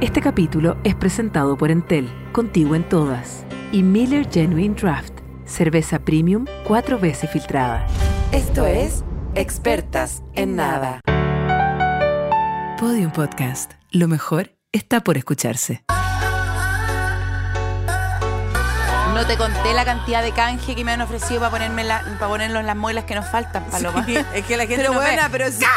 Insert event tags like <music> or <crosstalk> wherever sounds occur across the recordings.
Este capítulo es presentado por Entel, contigo en todas, y Miller Genuine Draft, cerveza premium cuatro veces filtrada. Esto es Expertas en Nada. Podium Podcast. Lo mejor está por escucharse. No te conté la cantidad de canje que me han ofrecido para ponerme la, para las muelas que nos faltan, Paloma. <laughs> es que la gente Pero no buena, ve. pero sí. <laughs>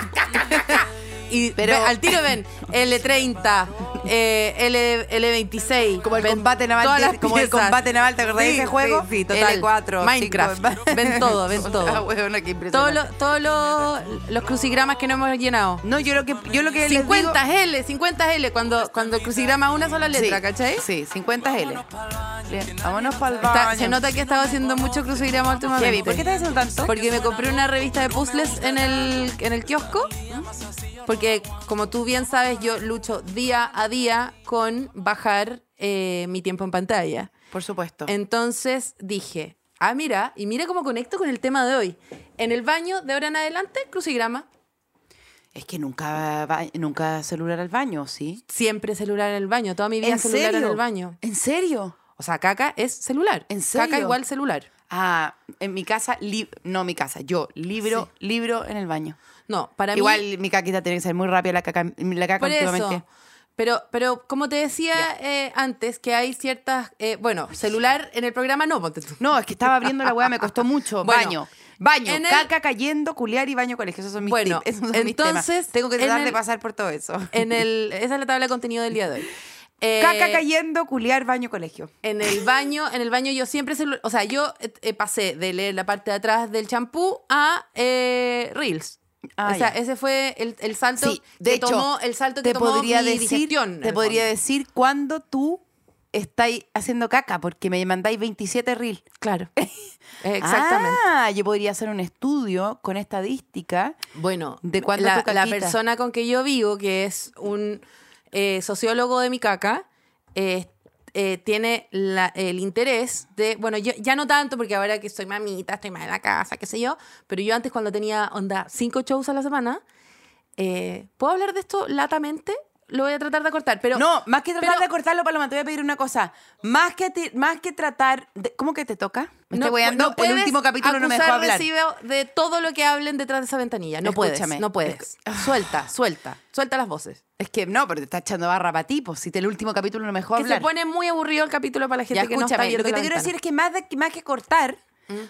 Y Pero- ve- al tiro ven L30, eh, L, L26. Como el ven combate naval, de- las como el combate naval, ¿te acordás de Sí, ese juego? Sí, sí, total. L4, Minecraft. cinco- ven todo, ven <laughs> todo. Ah, qué Todos impresionante. los crucigramas que no hemos llenado. No, yo lo que, yo lo que les 50 digo- L, 50 L, cuando, cuando crucigrama una sola letra, sí, ¿cachai? Sí, 50 L. Bien, vámonos para el Está- baño. se nota que he estado haciendo mucho crucigrama últimamente. Heavy, ¿por qué estás haciendo tanto? Porque me compré una revista de puzzles en el, en el kiosco. Porque, como tú bien sabes, yo lucho día a día con bajar eh, mi tiempo en pantalla. Por supuesto. Entonces dije, ah, mira, y mira cómo conecto con el tema de hoy. En el baño, de ahora en adelante, crucigrama. Es que nunca, va- nunca celular al baño, ¿sí? Siempre celular en el baño. Toda mi vida ¿En celular serio? en el baño. ¿En serio? O sea, caca es celular. ¿En Caca serio? igual celular. Ah, en mi casa, li- no mi casa, yo, libro, libro en el baño. No, para mí... Igual mi caquita tiene que ser muy rápida la caca, la caca Por últimamente. eso. Pero, pero como te decía eh, antes, que hay ciertas. eh, bueno, celular en el programa no, ponte tú. No, es que estaba abriendo la weá, me costó <laughs> mucho. Bueno, baño. Baño, en el- caca cayendo, culiar y baño colegio. Esos son mis Bueno, tips, <laughs> esos son mis temas. entonces, Tengo que tratar de pasar por todo eso. En el, <laughs> esa es la tabla de contenido del día de hoy. Eh, Caca cayendo, culiar, baño, colegio. En el baño, en el baño yo siempre o sea, yo eh, eh, pasé de leer la parte de atrás del champú a eh, Reels. Ah, o sea, ya. ese fue el, el salto Sí, de que hecho, tomó, el salto que te tomó podría mi decir, te podría fondo. decir cuándo tú estáis haciendo caca, porque me mandáis 27 reels. Claro. <laughs> Exactamente. Ah, yo podría hacer un estudio con estadística. Bueno, ¿De cuándo la, tu la caquita? persona con que yo vivo, que es un eh, sociólogo de mi caca, eh, eh, tiene el interés de, bueno, yo ya no tanto porque ahora que soy mamita, estoy más en la casa, qué sé yo, pero yo antes cuando tenía, onda, cinco shows a la semana, eh, ¿puedo hablar de esto latamente? Lo voy a tratar de cortar, pero... no, más que tratar pero- de cortarlo, Paloma, te voy a pedir una cosa. Más que, te- más que tratar de... ¿Cómo que te toca? Me estoy weando. el último capítulo no me dejó hablar. de todo lo que hablen detrás de esa ventanilla. No Escúchame, puedes, no puedes. Suelta, suelta, suelta las voces. Es que no, pero te está echando barra para ti, pues si te el último capítulo no me dejó Que hablar. se pone muy aburrido el capítulo para la gente Ya, que no está viendo lo que te quiero ventana. decir es que más, de, más que cortar,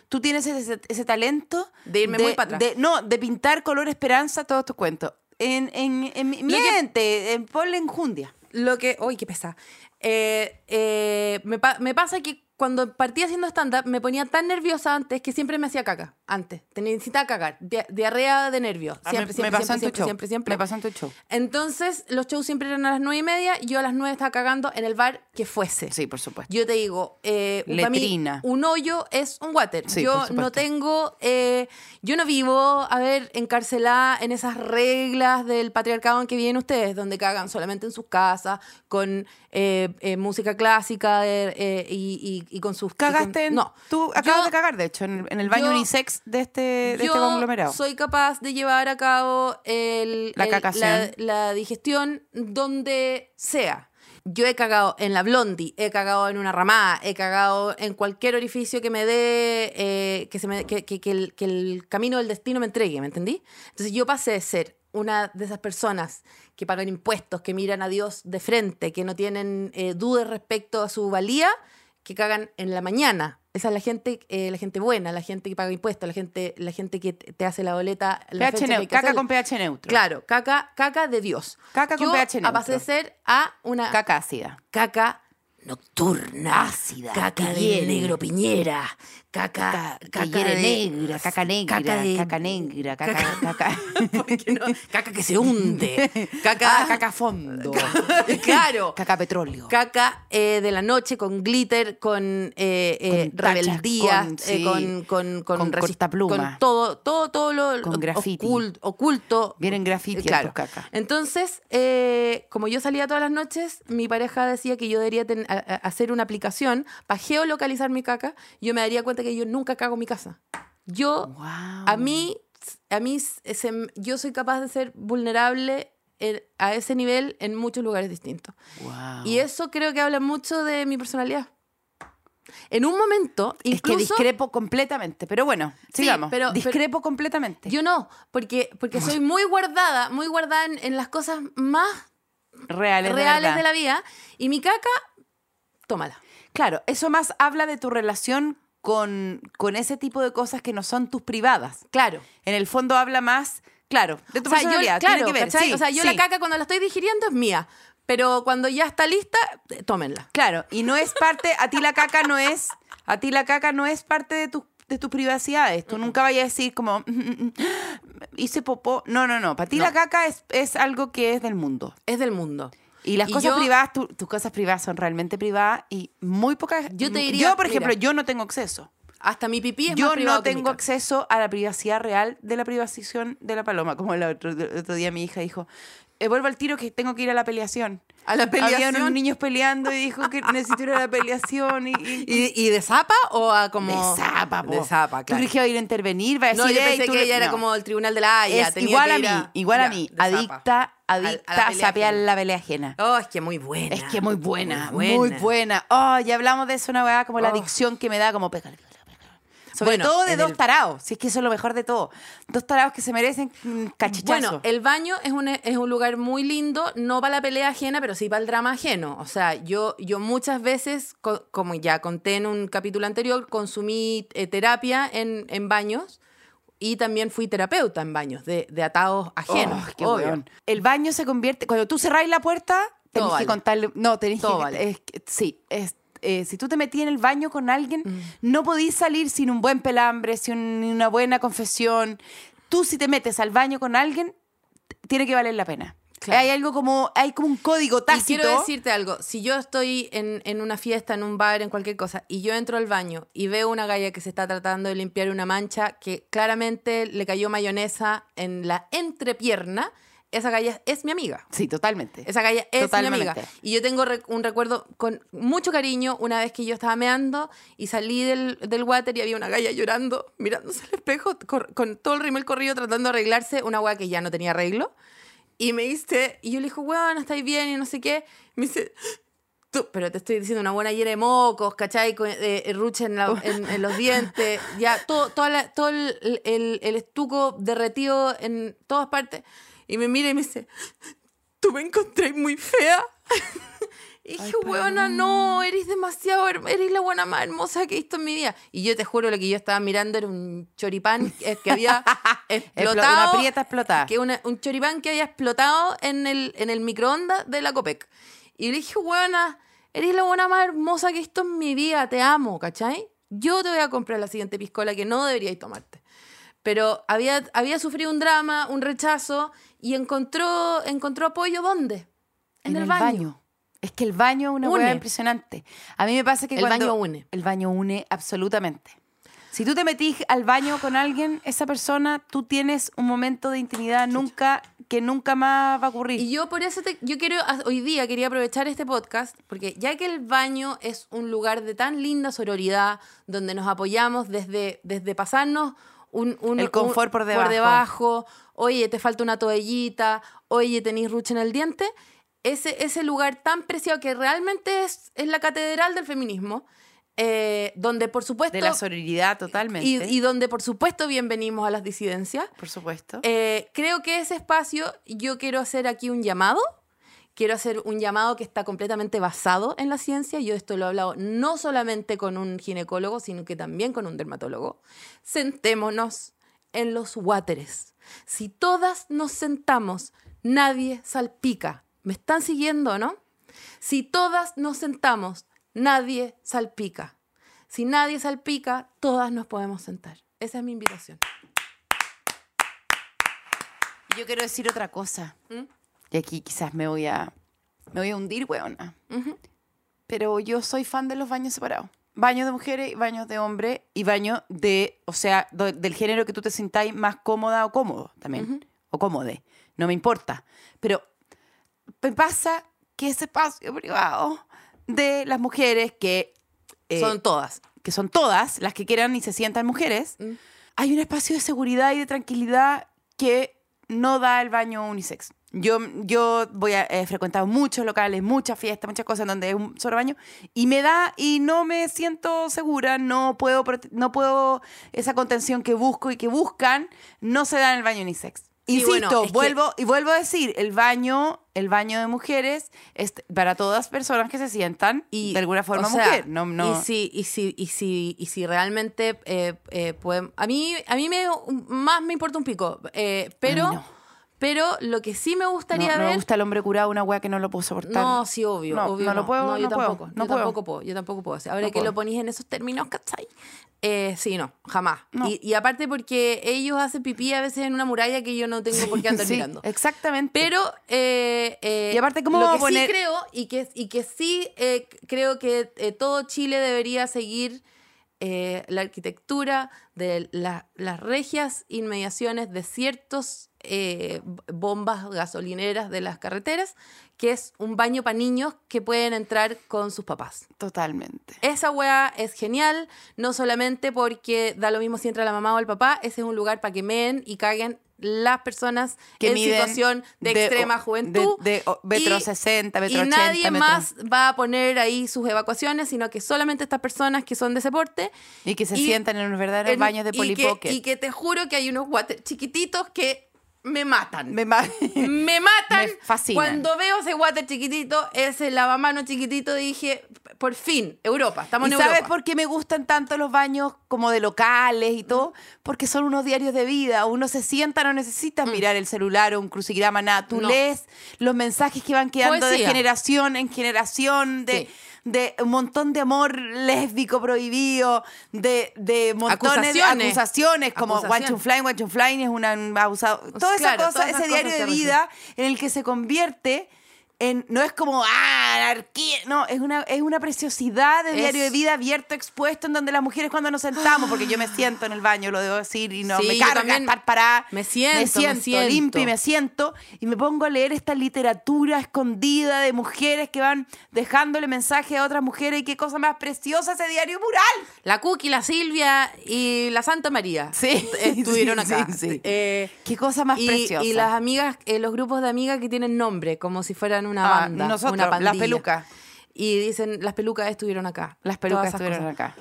tú tienes ese, ese talento De irme muy para atrás. de- no, de pintar color esperanza todos tus cuentos. En, en, en, mi- Lo que- miente, en, ponle enjundia. Lo que... ¡Uy, qué pesa! Eh, eh, me, pa- me pasa que cuando partí haciendo stand-up me ponía tan nerviosa antes que siempre me hacía caca. Antes. Te necesitaba cagar. Dia- diarrea de nervios. Ah, Siempre, me, siempre, me siempre, siempre, siempre, siempre. Me pasó en tu show. Entonces, los shows siempre eran a las nueve y media y yo a las nueve estaba cagando en el bar que fuese. Sí, por supuesto. Yo te digo, eh, mí, Letrina. un hoyo es un water. Sí, yo no tengo, eh, yo no vivo, a ver, encarcelada en esas reglas del patriarcado en que viven ustedes, donde cagan solamente en sus casas, con eh, eh, música clásica eh, eh, y, y- y con sus... con- ¿Cagaste? En, no. Tú acabas Yo- de cagar, de hecho, en el, en el baño yo- unisex de este, de este yo conglomerado. soy capaz de llevar a cabo el, La el- la, la digestión donde sea. Yo he cagado en la blondie, he cagado en una ramada, he cagado en cualquier orificio que me dé, eh, que, se me, que, que- que el, que el camino del destino me entregue, ¿me entendí? Entonces yo pasé de ser una de esas personas que pagan impuestos, que miran a Dios de frente, que no tienen eh, dudas respecto a su valía, que cagan en la mañana. Esa es la gente, eh, la gente buena, la gente que paga impuestos, la gente, la gente que te hace la boleta. la pH neutro, caca con pH neutro. Claro, caca, caca de Dios. Caca con pH neutro. de ser a una Caca ácida. caca nocturna, Ácida, caca de negro piñera, caca, Caca, caca hiere de- negra, caca negra, caca de- caca negra, caca, caca- caca. <laughs> Que se hunde, <laughs> caca, Ah, caca fondo. <laughs> claro, Caca petróleo. caca eh, de la noche con glitter, con, eh, eh, Con rebeldía, con- eh, sí, con, con, con, con resi- cortapluma. con todo, todo, todo lo Con ocult- oculto. Vienen graffiti Claro. caca. Entonces, eh, como yo salía todas las noches, mi pareja decía que yo debería ten- a- a- hacer una aplicación para geolocalizar mi caca. Yo me daría cuenta que yo nunca cago en mi casa. Yo, Wow. a mí, a mí se- yo soy capaz de ser vulnerable en- a ese nivel en muchos lugares distintos. Wow. Y eso creo que habla mucho de mi personalidad. En un momento, es que incluso... discrepo completamente. Pero bueno, Sí, sigamos. pero- discrepo completamente. Yo no, porque, porque soy muy guardada, muy guardada en, en las cosas más reales, de reales verdad. de la vida. Y mi caca, tómala. Claro, eso más habla de tu relación con, con ese tipo de cosas que no son tus privadas. Claro. En el fondo habla más, claro, de tu O sea, yo, claro, tiene que ver. ¿cachai? sí, o sea, yo sí. la caca cuando la estoy digiriendo es mía. Pero cuando ya está lista, eh, tómenla. Claro, y no es parte, a ti la caca no es, a ti la caca no es parte de tus de tus privacidades. Tú nunca vayas a decir como "Mm, mm, mm, hice popó. No, no, no. Para ti No. la caca es, es algo que es del mundo. Es del mundo. Y las Y cosas yo- privadas, tu- tus cosas privadas son realmente privadas y muy pocas. Yo te diría, Yo, por ejemplo, mira, yo no tengo acceso. Hasta mi pipí es Yo más privado no tengo acceso a la privacidad real de la privación de la paloma. Como el otro, el otro día mi hija dijo, "Eh, vuelvo al tiro que tengo que ir a la peleación. ¿A la Había peleación? unos niños peleando y dijo que necesito ir a la peleación. Y, y- <laughs> ¿Y, y de zapa o a como...? de zapa, po. De zapa, ¿Tú claro. iba a ir a intervenir? Va a No, decir, yo "Ey, pensé tú que le-". ella era No. como el tribunal de la Haya. Es igual a mí, igual a mí. Adicta, A- a adicta a pelea sapear la pelea ajena. Oh, es que muy buena. Es que muy buena, Muy muy buena. Oh, ya hablamos de eso, una weá como la Oh. adicción que me da como pegar. Sobre Bueno, todo de dos el- tarados, si es que eso es lo mejor de todo. Dos tarados que se merecen cachichazo. Bueno, el baño es un, es un lugar muy lindo, no para la pelea ajena, pero sí para el drama ajeno. O sea, yo, yo muchas veces, co- como ya conté en un capítulo anterior, consumí eh, terapia en, en baños y también fui terapeuta en baños de, de atados ajenos. Oh, qué obvio. El baño se convierte. Cuando tú cerráis la puerta, tenés Todo que vale. contarle. No, tenés Todo que. vale. es sí, es, eh, si tú te metías en el baño con alguien, Mm. no podís salir sin un buen pelambre, sin una buena confesión. Tú, si te metes al baño con alguien, tiene que valer la pena. Claro. Hay algo como. Hay como un código Y tácito. quiero decirte algo, si yo estoy en, en una fiesta, en un bar, en cualquier cosa, y yo entro al baño y veo una galla que se está tratando de limpiar una mancha que claramente le cayó mayonesa en la entrepierna, esa galla es mi amiga. Sí, totalmente. Esa galla es mi amiga. Y yo tengo un recuerdo con mucho cariño una vez que yo estaba meando y salí del, del water y había una galla llorando, mirándose al espejo, cor- con todo el rímel corrido, tratando de arreglarse, una weá que ya no tenía arreglo. Y me dice, y yo le dijo, weón, estáis bien y no sé qué. Me dice, tú, pero te estoy diciendo una buena hiera de mocos, ¿cachai? Con, eh, eh, ruche en, la- en- en los dientes, ya todo, toda la- todo el, el- el estuco derretido en todas partes. Y me mira y me dice, tú me encontré muy fea. <laughs> Y dije, weona, no, eres demasiado, eres la buena más hermosa que he visto en mi vida. Y yo te juro, lo que yo estaba mirando era un choripán que había <laughs> explotado. una prieta explotada. Que una- un choripán que había explotado en el, en el microondas de la Copec. Y le dije, weona, eres la buena más hermosa que he visto en mi vida, te amo, ¿cachai? Yo te voy a comprar la siguiente piscola que no deberíais tomarte. Pero había, había sufrido un drama, un rechazo, y encontró, encontró apoyo ¿dónde? En, el, baño. Es que el baño es una hueá impresionante. A mí me pasa que El cuando- baño une. El baño une absolutamente. Si tú te metís al baño con alguien, esa persona, tú tienes un momento de intimidad nunca que nunca más va a ocurrir. Y yo por eso te- yo quiero hoy día quería aprovechar este podcast porque ya que el baño es un lugar de tan linda sororidad donde nos apoyamos desde desde pasarnos un, un- El confort por debajo, oye, te falta una toallita, oye, tenéis ruche en el diente, ese, ese lugar tan preciado que realmente es, es la catedral del feminismo, eh, donde por supuesto... de la sororidad totalmente. y, y donde por supuesto bienvenimos a las disidencias. por supuesto. Eh, creo que ese espacio, yo quiero hacer aquí un llamado. Quiero hacer un llamado que está completamente basado en la ciencia. Yo esto lo he hablado no solamente con un ginecólogo, sino que también con un dermatólogo. Sentémonos en los wateres. Si todas nos sentamos, nadie salpica. ¿Me están siguiendo, no? Si todas nos sentamos, nadie salpica. Si nadie salpica, todas nos podemos sentar. Esa es mi invitación. Yo quiero decir otra cosa. ¿Mm? Y aquí quizás me voy a me voy a hundir, weona. Pero yo soy fan de los baños separados. Baños de mujeres y baños de hombres y baños de, o sea, do- del género que tú te sintáis más cómoda o cómodo también. O cómode. No me importa. Pero me pasa que ese espacio privado de las mujeres que eh, Son todas. que son todas las que quieran y se sientan mujeres, Mm. hay un espacio de seguridad y de tranquilidad que no da el baño unisex. Yo, yo voy a he frecuentado muchos locales, muchas fiestas, muchas cosas donde es un solo baño y me da y no me siento segura, no puedo, no puedo, esa contención que busco y que buscan, no se da en el baño unisex. Sí, Insisto, bueno, es que- vuelvo y vuelvo a decir, el baño, el baño de mujeres es para todas personas que se sientan y de alguna forma o sea, mujer. No, no. Y si, y si, y si, y si realmente eh, eh, pueden- a mí, a mí me más me importa un pico. eh, pero. Pero lo que sí me gustaría no ver. me gusta el hombre curado, una wea que no lo puedo soportar. No, sí, obvio, No, obvio. no lo puedo, No, yo no puedo, tampoco. no yo puedo. tampoco puedo. Yo tampoco puedo. Ahora que puedo. lo ponís en esos términos, ¿cachai? Eh, sí, no, jamás. Y, y aparte porque ellos hacen pipí a veces en una muralla que yo no tengo por qué andar <laughs> Sí, mirando. exactamente. Pero, eh, eh, Y aparte, ¿cómo lo que a poner- sí creo, y que, y que sí creo que todo Chile debería seguir la arquitectura de la- las regias inmediaciones de ciertos eh, bombas gasolineras de las carreteras, que es un baño para niños que pueden entrar con sus papás. Totalmente. Esa weá es genial, no solamente porque da lo mismo si entra la mamá o el papá, ese es un lugar para que meen y caguen las personas Que en situación de, de- extrema de- juventud. de o- metro Y- 60, metro Y 80, nadie metro- más va a poner ahí sus evacuaciones, sino que solamente estas personas que son de ese porte. Y que se Y- sientan en unos verdaderos en- baños de y Polly que- Pocket. Y que te juro que hay unos water chiquititos que me matan. Me ma- <laughs> Me <laughs> matan. Me. Cuando veo ese water chiquitito, ese lavamano chiquitito, dije, por fin, Europa, estamos ¿Y en sabes Europa. por qué me gustan tanto los baños como de locales y todo? Porque son unos diarios de vida. Uno se sienta, no necesitas mirar el celular o un crucigrama, nada. Tú Mm. No. lees los mensajes que van quedando Poesía. de generación en generación, de, Sí. De un montón de amor lésbico prohibido, de, de montones de Acusaciones. acusaciones, como Acusaciones. One to Fly, One to Fly es una- un abusado. Toda esa cosa, ese diario de vida en el que se convierte en, no es como, ah, anarquía, no, es una, es una preciosidad de Es- diario de vida abierto, expuesto, en donde las mujeres cuando nos sentamos, porque yo me siento en el baño, lo debo decir, y no Sí, me carga estar parada. me siento, me siento. limpio y me siento, y me pongo a leer esta literatura escondida de mujeres que van dejándole mensaje a otras mujeres, y qué cosa más preciosa ese diario mural. La Cookie, la Silvia y la Santa María Sí, estuvieron sí, acá. sí. Eh, Qué cosa más y, preciosa. y las amigas, eh, los grupos de amigas que tienen nombre, como si fueran una Ah, banda, nosotros, una las pandilla. pelucas. Y dicen, las pelucas estuvieron acá. Las pelucas estuvieron cosas. acá.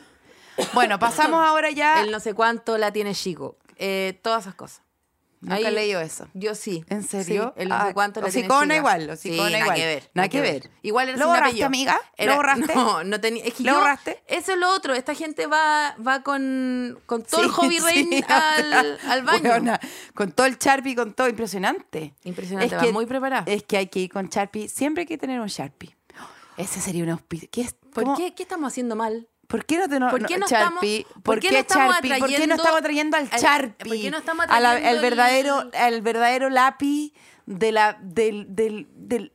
Bueno, pasamos <coughs> ahora ya. El no sé cuánto la tiene chico. Eh, todas esas cosas. Nunca Ahí- he leído eso. Yo sí. ¿En serio? Sí, el no Ah, sé cuánto hocicona chica. igual, hocicona sí, Nada igual. que ver. Nada que ver. Igual era ¿Lo borraste, amiga? ¿Lo borraste? <laughs> No, no tenía. Es que ¿Lo yo- borraste? Eso es lo otro. Esta gente va, va con, con todo el hobby <laughs> rain <laughs> al, al baño. Con todo el Sharpie, con todo, impresionante. Impresionante, va muy preparada. Es que hay que ir con Sharpie, siempre hay que tener un Sharpie. <gasps> Ese sería un auspicio. ¿Qué, es- ¿Por qué? ¿Qué estamos haciendo mal? ¿Por qué no te no, ¿Por qué no Sharpie? estamos- ¿Por, qué no estamos Sharpie? ¿Por qué no estamos atrayendo al al- Sharpie? por qué no estamos atrayendo al el- verdadero, al verdadero lápiz de la, del, del, del-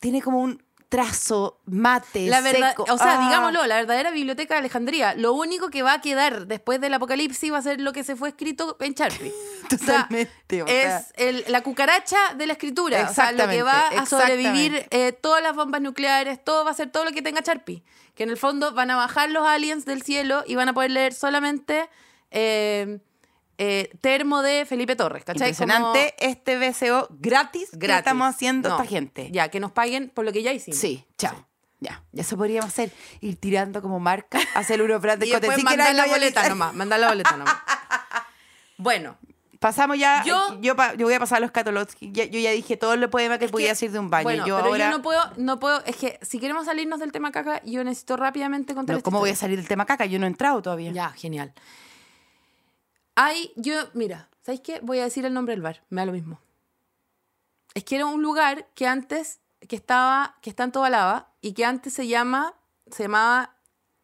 tiene como un trazo mate, La verdad, seco. o sea, Ah. digámoslo, la verdadera biblioteca de Alejandría. Lo único que va a quedar después del apocalipsis va a ser lo que se fue escrito en Sharpie. <laughs> Totalmente, o O sea, es el- la cucaracha de la escritura. O sea, lo que Exactamente, va a sobrevivir exactamente. eh, todas las bombas nucleares, todo va a ser todo lo que tenga Sharpie. Que en el fondo van a bajar los aliens del cielo y van a poder leer solamente eh, eh, termo de Felipe Torres. ¿cachai? Impresionante este BCO gratis, que Gratis. estamos haciendo No, esta gente. Ya, que nos paguen por lo que ya hicimos. Sí, chao. Ya, ya eso podríamos hacer. Ir tirando como marca el <laughs> Europrat de Y. Sí que mandar la lo boleta nomás, mandar la boleta nomás. <laughs> Bueno, Pasamos ya. Yo- Yo, yo voy a pasar a los catálogos. Ya- yo ya dije todo el poema que podía que- decir de un baño. Bueno, yo pero ahora. yo no puedo, no puedo, es que si queremos salirnos del tema caca, yo necesito rápidamente contar No, ¿Cómo voy a historia. salir del tema caca? Yo no he entrado todavía. Ya, genial. Hay, yo, mira, ¿sabéis qué? Voy a decir el nombre del bar, me da lo mismo. Es que era un lugar que antes, que estaba, que está en toda lava, y que antes se llama, se llamaba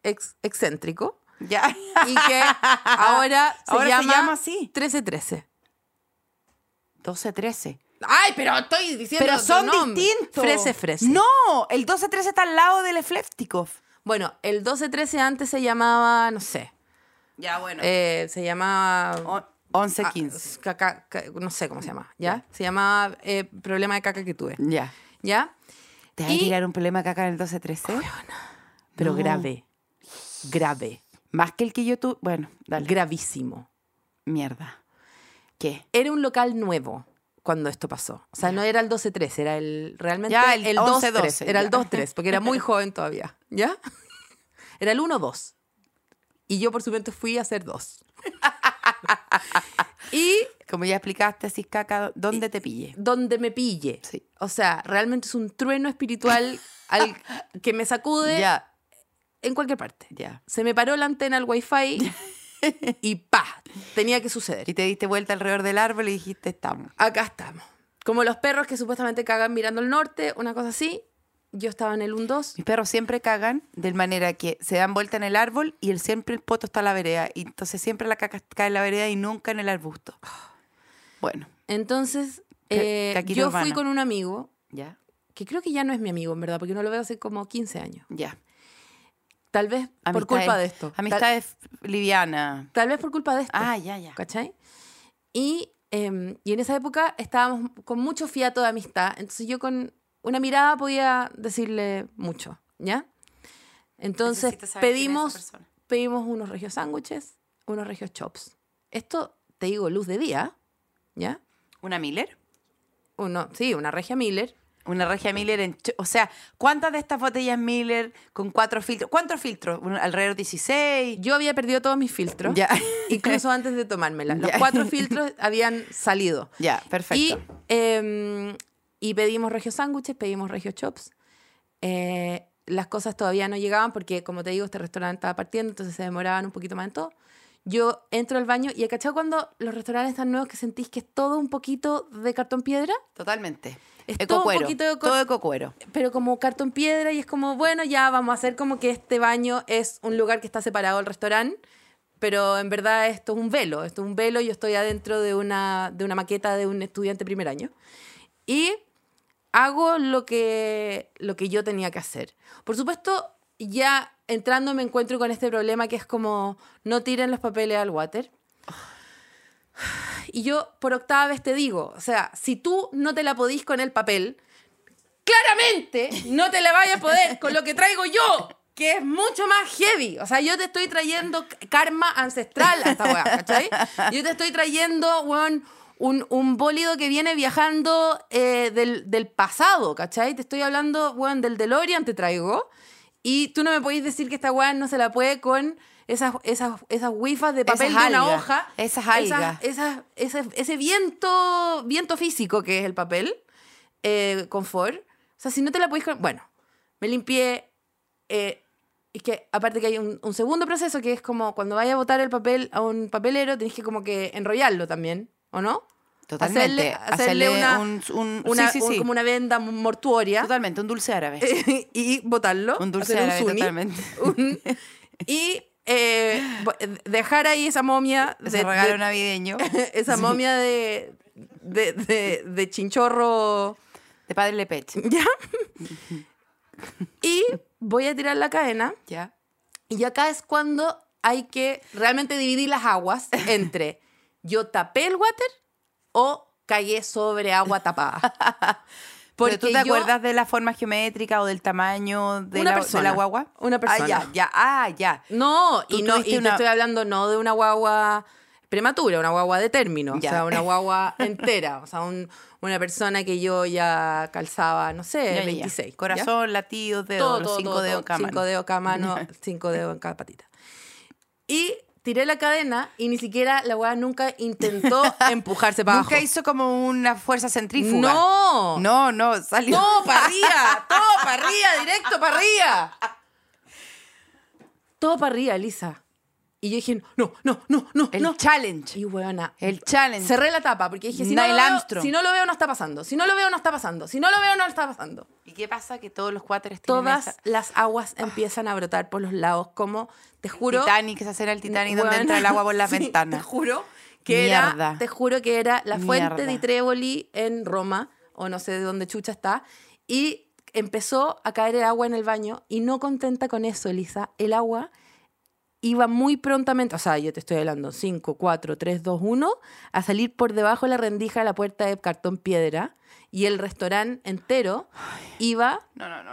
ex- excéntrico, Ya. y que <laughs> ahora se, Ahora se llama, llama así. 1313. 12, 13. Ay, pero estoy diciendo Pero son distintos. Frese, frese. No, el 12, 13 está al lado del Efleftikov. Bueno, el 1213 antes se llamaba, no sé, Ya, bueno. eh, se llamaba... 11, ah, 15. caca- ca- no sé cómo se llama, ¿ya? Se llamaba eh, Problema de caca que tuve, Ya. ¿ya? ¿Te va a Y- tirar un problema caca en el 12, 13? Pero No. grave, grave, Más que el que yo tuve. Bueno, dale. gravísimo. Mierda. ¿Qué? Era un local nuevo, cuando esto pasó. O sea, no era el 12-13, era el realmente Ya, el el 11-12, 2-3. Era el ya. 2-3, porque era muy joven todavía. ¿Ya? <laughs> Era el 1-2. Y yo, por supuesto, fui a hacer dos. <laughs> y Como ya explicaste, así caca, ¿dónde te pille? donde me pille. Sí. O sea, realmente es un trueno espiritual <laughs> al que me sacude Ya, en cualquier parte. ya. Se me paró la antena al wifi <laughs> y pa, tenía que suceder. Y te diste vuelta alrededor del árbol y dijiste, estamos. Acá estamos. Como los perros que supuestamente cagan mirando al norte, una cosa así. Yo estaba en el 1-2. Mis perros siempre cagan de manera que se dan vuelta en el árbol y el, siempre el poto está en la vereda. Y entonces siempre la caca cae en la vereda y nunca en el arbusto. Bueno, Entonces, eh, yo fui con un amigo, ya, que creo que ya no es mi amigo, en verdad, porque no lo veo hace como 15 años. ya. Tal vez por culpa de esto. Tal, Amistades liviana. tal vez por culpa de esto. Ah, ya, ya. ¿Cachai? Y, em, y en esa época estábamos con mucho fiato de amistad, entonces yo con una mirada podía decirle mucho, ¿ya? Entonces pedimos, pedimos unos regios sándwiches, unos regios chops. Esto, te digo, luz de día, ¿ya? ¿Una Miller? Uno, sí, una regia Miller. Una regia Miller en... O sea, ¿cuántas de estas botellas Miller con cuatro filtros? ¿Cuántos filtros? Un- ¿Alrededor 16? Yo había perdido todos mis filtros, Ya. <laughs> incluso antes de tomármela. Los Ya. cuatro <laughs> filtros habían salido. ya, perfecto. Y, em, y pedimos regio sándwiches, pedimos regio chops. Eh, las cosas todavía no llegaban porque, como te digo, este restaurante estaba partiendo, entonces se demoraban un poquito más en todo. Yo entro al baño y, ¿cachado cuando los restaurantes están nuevos que sentís que es todo un poquito de cartón piedra? Totalmente. Es todo un Ecocuero. poquito de Todo ecocuero. Pero como cartón piedra y es como, bueno, ya vamos a hacer como que este baño es un lugar que está separado del restaurante, pero en verdad esto es un velo, esto es un velo yo estoy adentro de una, de una maqueta de un estudiante primer año. Y hago lo que, lo que yo tenía que hacer. Por supuesto, ya entrando me encuentro con este problema que es como no tiren los papeles al water. Y yo por octava vez te digo, o sea, si tú no te la podís con el papel, claramente no te la vayas a poder con lo que traigo yo, que es mucho más heavy. O sea, yo te estoy trayendo karma ancestral a esta weá, ¿cachai? Yo te estoy trayendo, weón, un, un bólido que viene viajando eh, del, del pasado, ¿cachai? Te estoy hablando, weón, del DeLorean te traigo. Y tú no me podéis decir que esta weá no se la puede con esas, esas, esas wifas de papel Esas de una hoja. esas algas. esas- ese, ese viento, viento físico que es el papel, eh, confort. O sea, si no te la podéis... con- Bueno, me limpié. eh, es que aparte que hay un, un segundo proceso que es como cuando vayas a botar el papel a un papelero, tenés que como que enrollarlo también, ¿o no? Totalmente. Hacerle, hacerle una, un, un- una- sí, sí, un- sí. como una venda mortuoria Totalmente, un dulce árabe. <laughs> y botarlo. Un dulce árabe, suni, totalmente. <laughs> y eh, dejar ahí esa momia Ese de- regalo de- navideño <laughs> esa momia de, de, de- chinchorro. de Padre Lepech. ¿Ya? Y voy a tirar la cadena. ¿Ya? Y acá es cuando hay que realmente dividir las aguas entre yo tapé el water o cagué sobre agua tapada. <laughs> Porque tú te yo- acuerdas de la forma geométrica o del tamaño de, Una la, de persona. la guagua? Una persona. Ah, ya, ya. Ah, ya. No, y, no, y te una- estoy hablando no de una guagua prematura, una guagua de término, Ya. o sea, una guagua <laughs> entera, o sea, un- una persona que yo ya calzaba, no sé, Ya, ya, ya. 26. ¿ya? Corazón, latidos, dedos, todo, los todo, cinco dedos en cada mano, <laughs> cinco dedos en cada patita. Y tiré la cadena y ni siquiera la weá nunca intentó <laughs> empujarse para Nunca abajo. hizo como una fuerza centrífuga. No, No, no, salió. todo para arriba, todo para arriba, directo para arriba. <laughs> Todo para arriba, Lisa. Y yo dije, no, no, no, no, El no. challenge. Y weona, El challenge. cerré la tapa porque dije, si no, lo veo, si no lo veo, no está pasando. Si no lo veo, no está pasando. Si no lo veo, no está pasando. ¿Y qué pasa? Que todos los cuáteres tienen Todas esa- las aguas empiezan a brotar por los lados, como, te juro... Titanic, esa escena del Titanic donde Weona, entra el agua por las <laughs> sí, ventanas. Te juro que era, Mierda. te juro que era la fuente Mierda. de Tréboli en Roma, o no sé de dónde chucha está, y empezó a caer el agua en el baño, y no contenta con eso, Elisa, el agua iba muy prontamente, o sea, yo te estoy hablando 5, 4, 3, 2, 1, a salir por debajo de la rendija de la puerta de cartón piedra, y el restaurante entero iba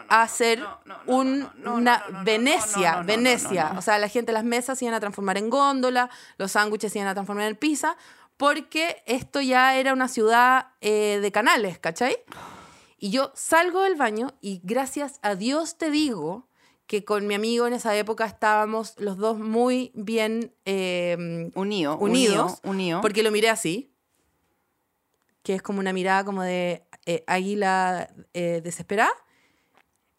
a hacer una Venecia, Venecia. O sea, la gente, las mesas se iban a transformar en góndola, los sándwiches se iban a transformar en pizza, porque esto ya era una ciudad eh, de canales, ¿cachai? Y yo salgo del baño y gracias a Dios te digo que con mi amigo en esa época estábamos los dos muy bien eh, Unido, unidos, unido, unido. porque lo miré así, que es como una mirada como de eh, águila eh, desesperada,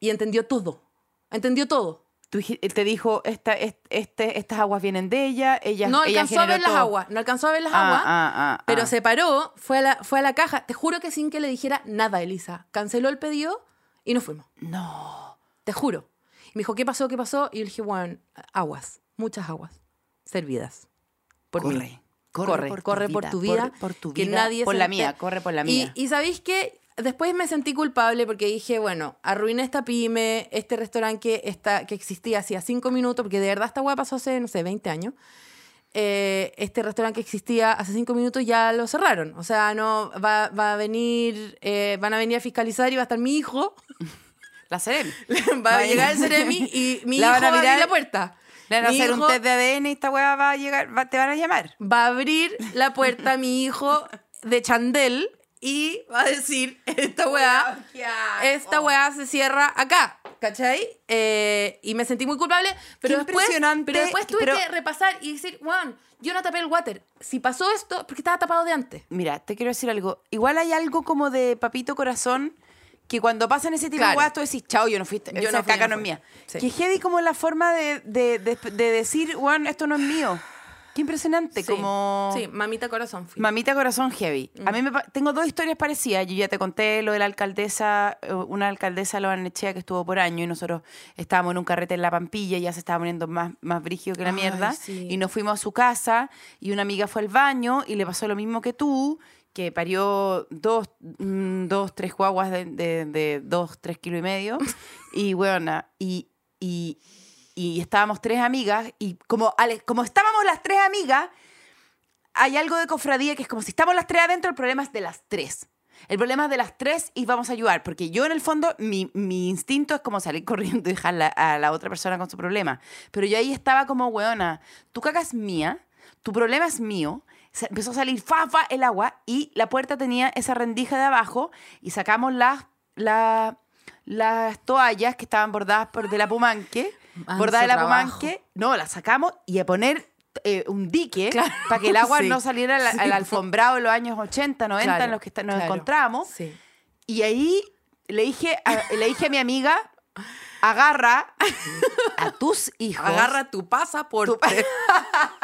y entendió todo, entendió todo. Tú te dijo, esta, est- este, estas aguas vienen de ella, ella No ella alcanzó a ver generó las todo. aguas, no alcanzó a ver las Ah, aguas, ah, ah, pero se paró, fue a, la, fue a la caja, te juro que sin que le dijera nada, Elisa, canceló el pedido y nos fuimos, No. te juro. Me dijo, ¿qué pasó? ¿Qué pasó? Y yo le dije, bueno, aguas, muchas aguas, servidas. Por mí. corre. Corre, corre, por, tu vida, Por, por tu que vida. nadie por se la mía, corre por la mía. y ¿sabéis qué? Después me sentí culpable porque dije, bueno, arruiné esta pyme, este restaurante que, está, que existía hacía cinco minutos, porque de verdad esta hueá pasó hace, no sé, 20 años. Eh, este restaurante que existía hace cinco minutos ya lo cerraron. O sea, no va, va a venir, eh, van a venir a fiscalizar y va a estar mi hijo. La Seremi. <laughs> va a llegar el Ceremi y <laughs> mi La hijo van a va a abrir la puerta. Le van a Mi hacer un test de ADN y esta weá va a llegar, va- te van a llamar. va a abrir la puerta a mi hijo de Chandel y va a decir, esta weá, esta weá se cierra acá, ¿cachai? Eh, y me sentí muy culpable, pero Qué después, pero después tuve pero- que repasar y decir, Juan, yo no tapé el water. Si pasó esto, porque estaba tapado de antes. Mira, te quiero decir algo. Igual hay algo como de papito corazón que cuando pasan ese tipo Claro. de weas tú decís, chao, yo no fuiste, Yo no caca no es fui". mía. Sí. Que heavy como la forma de, de, de, de decir, Juan, esto no es mío. Qué impresionante, Sí, como... Sí, mamita corazón fui. Mamita corazón heavy. Mm. A mí me tengo dos historias parecidas. Yo ya te conté lo de la alcaldesa, eh, una alcaldesa de Barnechea que estuvo por año y nosotros estábamos en un carrete en la Pampilla y ya se estaba poniendo más, más brígido que la Ay, mierda. sí. Y nos fuimos a su casa y una amiga fue al baño y le pasó lo mismo que tú, que parió dos, mm, dos tres guaguas de, de, de dos, tres kilos y medio. <laughs> y bueno, y, y, y estábamos tres amigas y como, como estábamos las tres amigas, hay algo de cofradía que es como si estamos las tres adentro, el problema es de las tres. El problema es de las tres y vamos a ayudar, porque yo en el fondo, mi, mi instinto es como salir <laughs> corriendo y dejar la- a la otra persona con su problema. Pero yo ahí estaba como, weona, tu caca es mía, tu problema es mío. Empezó a salir fafa el agua y la puerta tenía esa rendija de abajo y sacamos las, las, las toallas que estaban bordadas por de la Pumanque, Manso bordadas de la trabajo. Pumanque, no, las sacamos y a poner eh, un dique <laughs> Claro, para que el agua sí. no saliera al, Sí, al po. alfombrado de los años 80, 90 Claro, en los que nos claro. encontramos. Sí. Y ahí le dije, a, le dije a mi amiga, agarra a tus hijos. Agarra tu pasaporte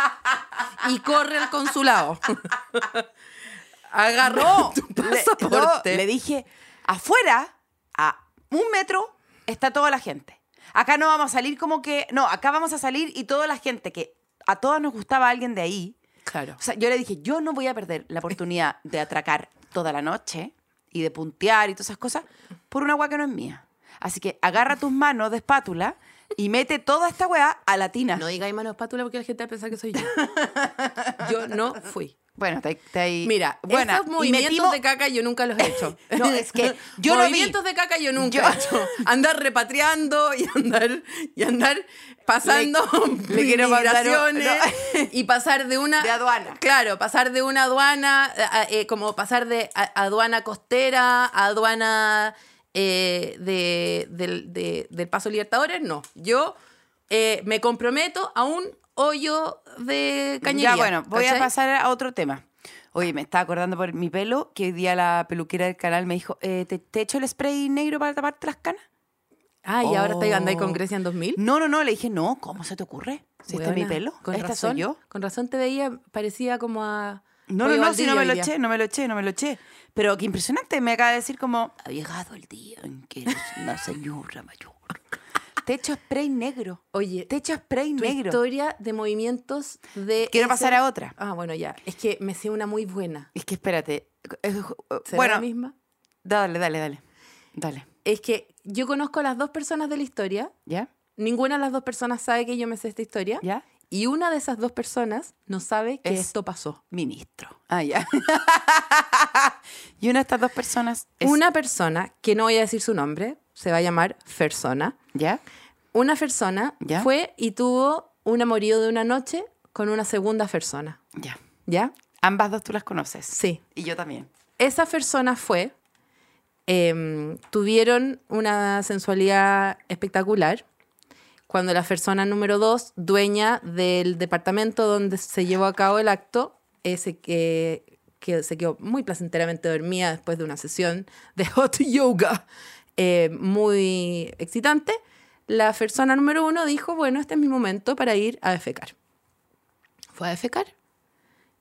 <laughs> y corre al consulado. <laughs> Agarra No, tu le, pasaporte. no, le dije, afuera, a un metro, está toda la gente. Acá no vamos a salir como que, no, acá vamos a salir y toda la gente que a todas nos gustaba alguien de ahí. Claro. O sea, yo le dije, yo no voy a perder la oportunidad de atracar toda la noche y de puntear y todas esas cosas por una agua que no es mía. Así que agarra tus manos de espátula y mete toda esta weá a la tina. No digáis mano de espátula porque la gente va a pensar que soy yo. Yo no fui. Bueno, te, te ahí- Mira, Bueno, esos movimientos metimos- de caca yo nunca los he hecho. <laughs> No, es que <laughs> yo lo vi. Movimientos de caca yo nunca Yo- he hecho. Andar repatriando y andar, y andar pasando Le- le <laughs> quiero mandar y pasar de una... De aduana. Claro, pasar de una aduana, a- eh, como pasar de aduana costera a aduana eh, de, del, de- del Paso Libertadores, no. Yo eh, me comprometo a un hoyo de cañería. Ya, bueno, voy a pasar a otro tema. Oye, me estaba acordando por mi pelo que hoy día la peluquera del canal me dijo, eh, ¿te, te echo el spray negro para taparte las canas? Ah, y ahora estáis andáis Oh. con Grecia en 2000. No, no, no, le dije, no, ¿cómo se te ocurre? Si este es mi pelo, Con esta razón, soy yo. Con razón te veía, parecía como a. No, no, no, si no me lo día. eché, no me lo eché, no me lo eché. Pero qué impresionante, me acaba de decir como, ha llegado el día en que eres una <laughs> señora mayor. Te echo spray negro. Oye, Te echo spray tu negro. historia de movimientos de. Quiero ese- pasar a otra. Ah, bueno, ya. Es que me sé una muy buena. Es que espérate. eh, ¿Será Bueno, la misma? dale, dale, dale. Dale. Es que yo conozco a las dos personas de la historia. ¿Ya? Ninguna de las dos personas sabe que yo me sé esta historia. ¿Ya? Y una de esas dos personas no sabe que Es- esto pasó. Ministro. Ah, ya. <laughs> y una de estas dos personas es... Una persona, que no voy a decir su nombre, se va a llamar Fersona. ¿Ya? Una persona ¿Ya? fue y tuvo un amorío de una noche con una segunda persona. Ya. ¿Ya? Ambas dos tú las conoces. Sí. Y yo también. Esa persona fue, em, tuvieron una sensualidad espectacular. Cuando la persona número dos, dueña del departamento donde se llevó a cabo el acto, ese que, que se quedó muy placenteramente dormida después de una sesión de <laughs> hot yoga eh, muy excitante, la persona número uno dijo, bueno, este es mi momento para ir a defecar. Fue a defecar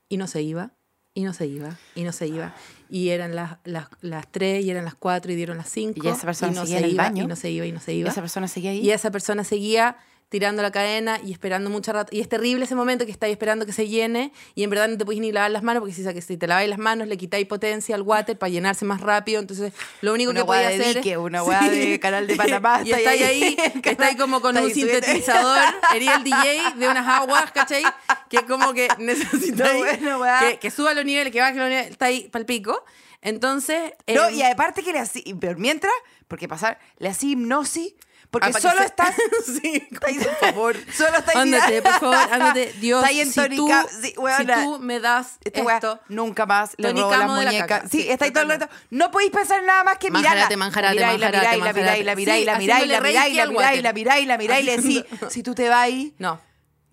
y no se iba, y no se iba, y no se iba. Y eran las, las, las 3 y eran las 4 y dieron las 5. Y esa persona no seguía se en el baño. Y no se iba, y no se iba. ¿Esa persona seguía ahí? Y esa persona seguía tirando la cadena y esperando mucho rato. Y es terrible ese momento que estáis esperando que se llene y en verdad no te puedes ni lavar las manos porque si, si te laváis las manos le quitáis potencia al water para llenarse más rápido. Entonces, lo único Una que de hacer dique, es... una <laughs> de canal de Panamá, y estáis ahí, ahí, <laughs> estáis como con un estáis subiendo- sintetizador, el DJ de unas aguas, ¿cachai? Que como que <laughs> necesitáis No, bueno, weá. que, que suba los niveles, que baje los niveles, está ahí para el pico. Entonces... No, em, y aparte que le hacía, pero mientras, porque pasar, le hacía hipnosis, porque Ah, solo se- estás, <laughs> sí, <laughs> estáis- por favor, solo estáis Ándate, por favor, ándate. <laughs> Dios, Está ahí en si, tú, sí, si weona. tú me das Esta weá, esto... nunca más le robo la muñecas. caca. Sí, Sí, está ahí todo el rato. No podéis pensar en nada más que mirarla. Manjarate, manjarate, miráis, la manjarate, miráis, la la miráis, la manjarate. miráis, Sí, la miráis, haciéndole la miráis, al la miráis, la miráis, le decís, Haciendo- si tú te vas ahí, No.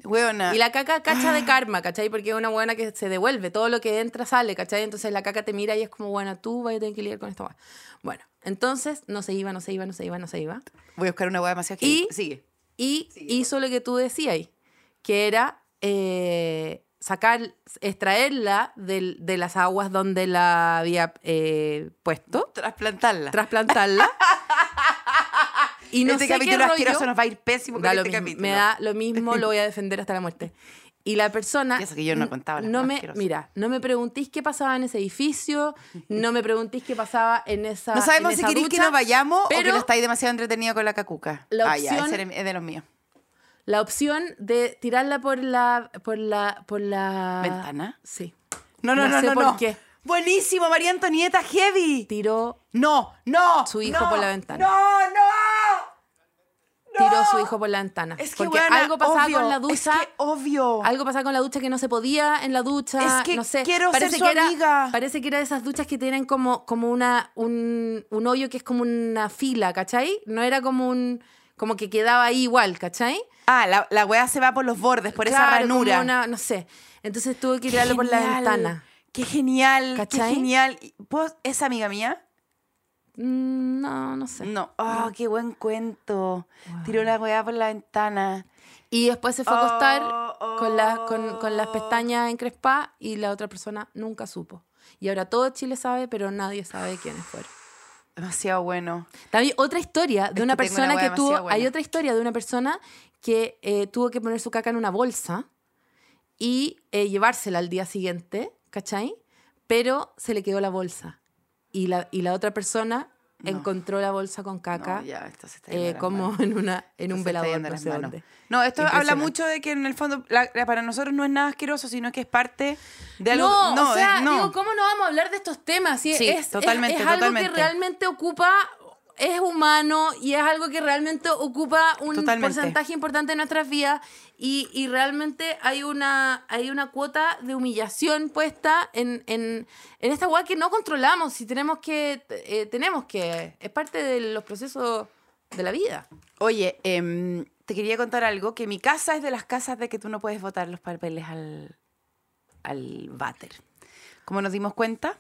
weona. Y la caca cacha de karma, ¿cachai? Porque es una buena que se devuelve. Todo lo que entra sale, ¿cachai? Entonces la caca te mira y es como, bueno, tú vas a tener que lidiar con esto. Bueno, entonces no se iba, no se iba, no se iba, no se iba. Voy a buscar una hueá demasiado Y-. Sigue. Y hizo lo que tú decías que era eh, sacar, extraerla del- de las aguas donde la había eh, puesto, Trasplantarla. trasplantarla. <laughs> y no este sé qué capítulo rollo, asqueroso nos va a ir pésimo con este mismo, capítulo. me da lo mismo, lo voy a <laughs> defender hasta la muerte. Y la persona... Y eso que yo no contaba no me. Mira, no me preguntéis qué pasaba en ese edificio, no me preguntéis qué pasaba en esa No sabemos en si queréis que nos vayamos o que no estáis demasiado entretenido con la cacuca. La ah, ya, opción- ese es de los míos. La opción de tirarla por la... Por la, por la... ¿Ventana? Sí. No, no, No no, sé no. por no. qué. Buenísimo, María Antonieta, heavy. Tiró, No, no. Su hijo por la ventana. No, no. Tiró a su hijo por la ventana. Es que porque weona, algo pasaba obvio, con la ducha. Es que obvio. Algo pasaba con la ducha que no se podía en la ducha. Es que no sé. quiero parece ser su que era, amiga. Parece que era de esas duchas que tienen como, como una, un, un hoyo que es como una fila, ¿cachai? No era como un. como que quedaba ahí igual, ¿cachai? Ah, la, la weá se va por los bordes, por esa Claro, como ranura. una- no sé. Entonces tuve que tirarlo por la ventana. Qué genial, ¿Cachai? qué genial. ¿Puedo- ¿Es amiga mía? Mm, No, no sé. No. Oh, qué buen cuento. Tiró la weá por la ventana. Y después se fue a acostar Oh, con, las, con, con las oh. pestañas encrespadas y la otra persona nunca supo. Y ahora todo Chile sabe, pero nadie sabe quiénes fueron. Demasiado bueno. También otra historia de una persona una que tuvo. buena. Hay otra historia de una persona que eh, tuvo que poner su caca en una bolsa y eh, llevársela al día siguiente, ¿cachai? Pero se le quedó la bolsa. Y la, y la otra persona No. encontró la bolsa con caca No, ya, esto se está yendo eh, como manos. en, una, en Esto un velador, no sé dónde. No, esto habla mucho de que en el fondo la- la- para nosotros no es nada asqueroso, sino que es parte de algo. No, o sea, es- no. digo, ¿cómo no vamos a hablar de estos temas? Si Sí, es, es- totalmente, es, algo totalmente. que realmente ocupa, es humano y es algo que realmente ocupa un Totalmente. porcentaje importante de nuestras vidas y, y realmente hay una, hay una cuota de humillación puesta en, en, en esta weá que no controlamos y tenemos que, eh, tenemos que, es parte de los procesos de la vida. Oye, em, te quería contar algo, que mi casa es de las casas de que tú no puedes botar los papeles al, al váter. ¿Cómo nos dimos cuenta?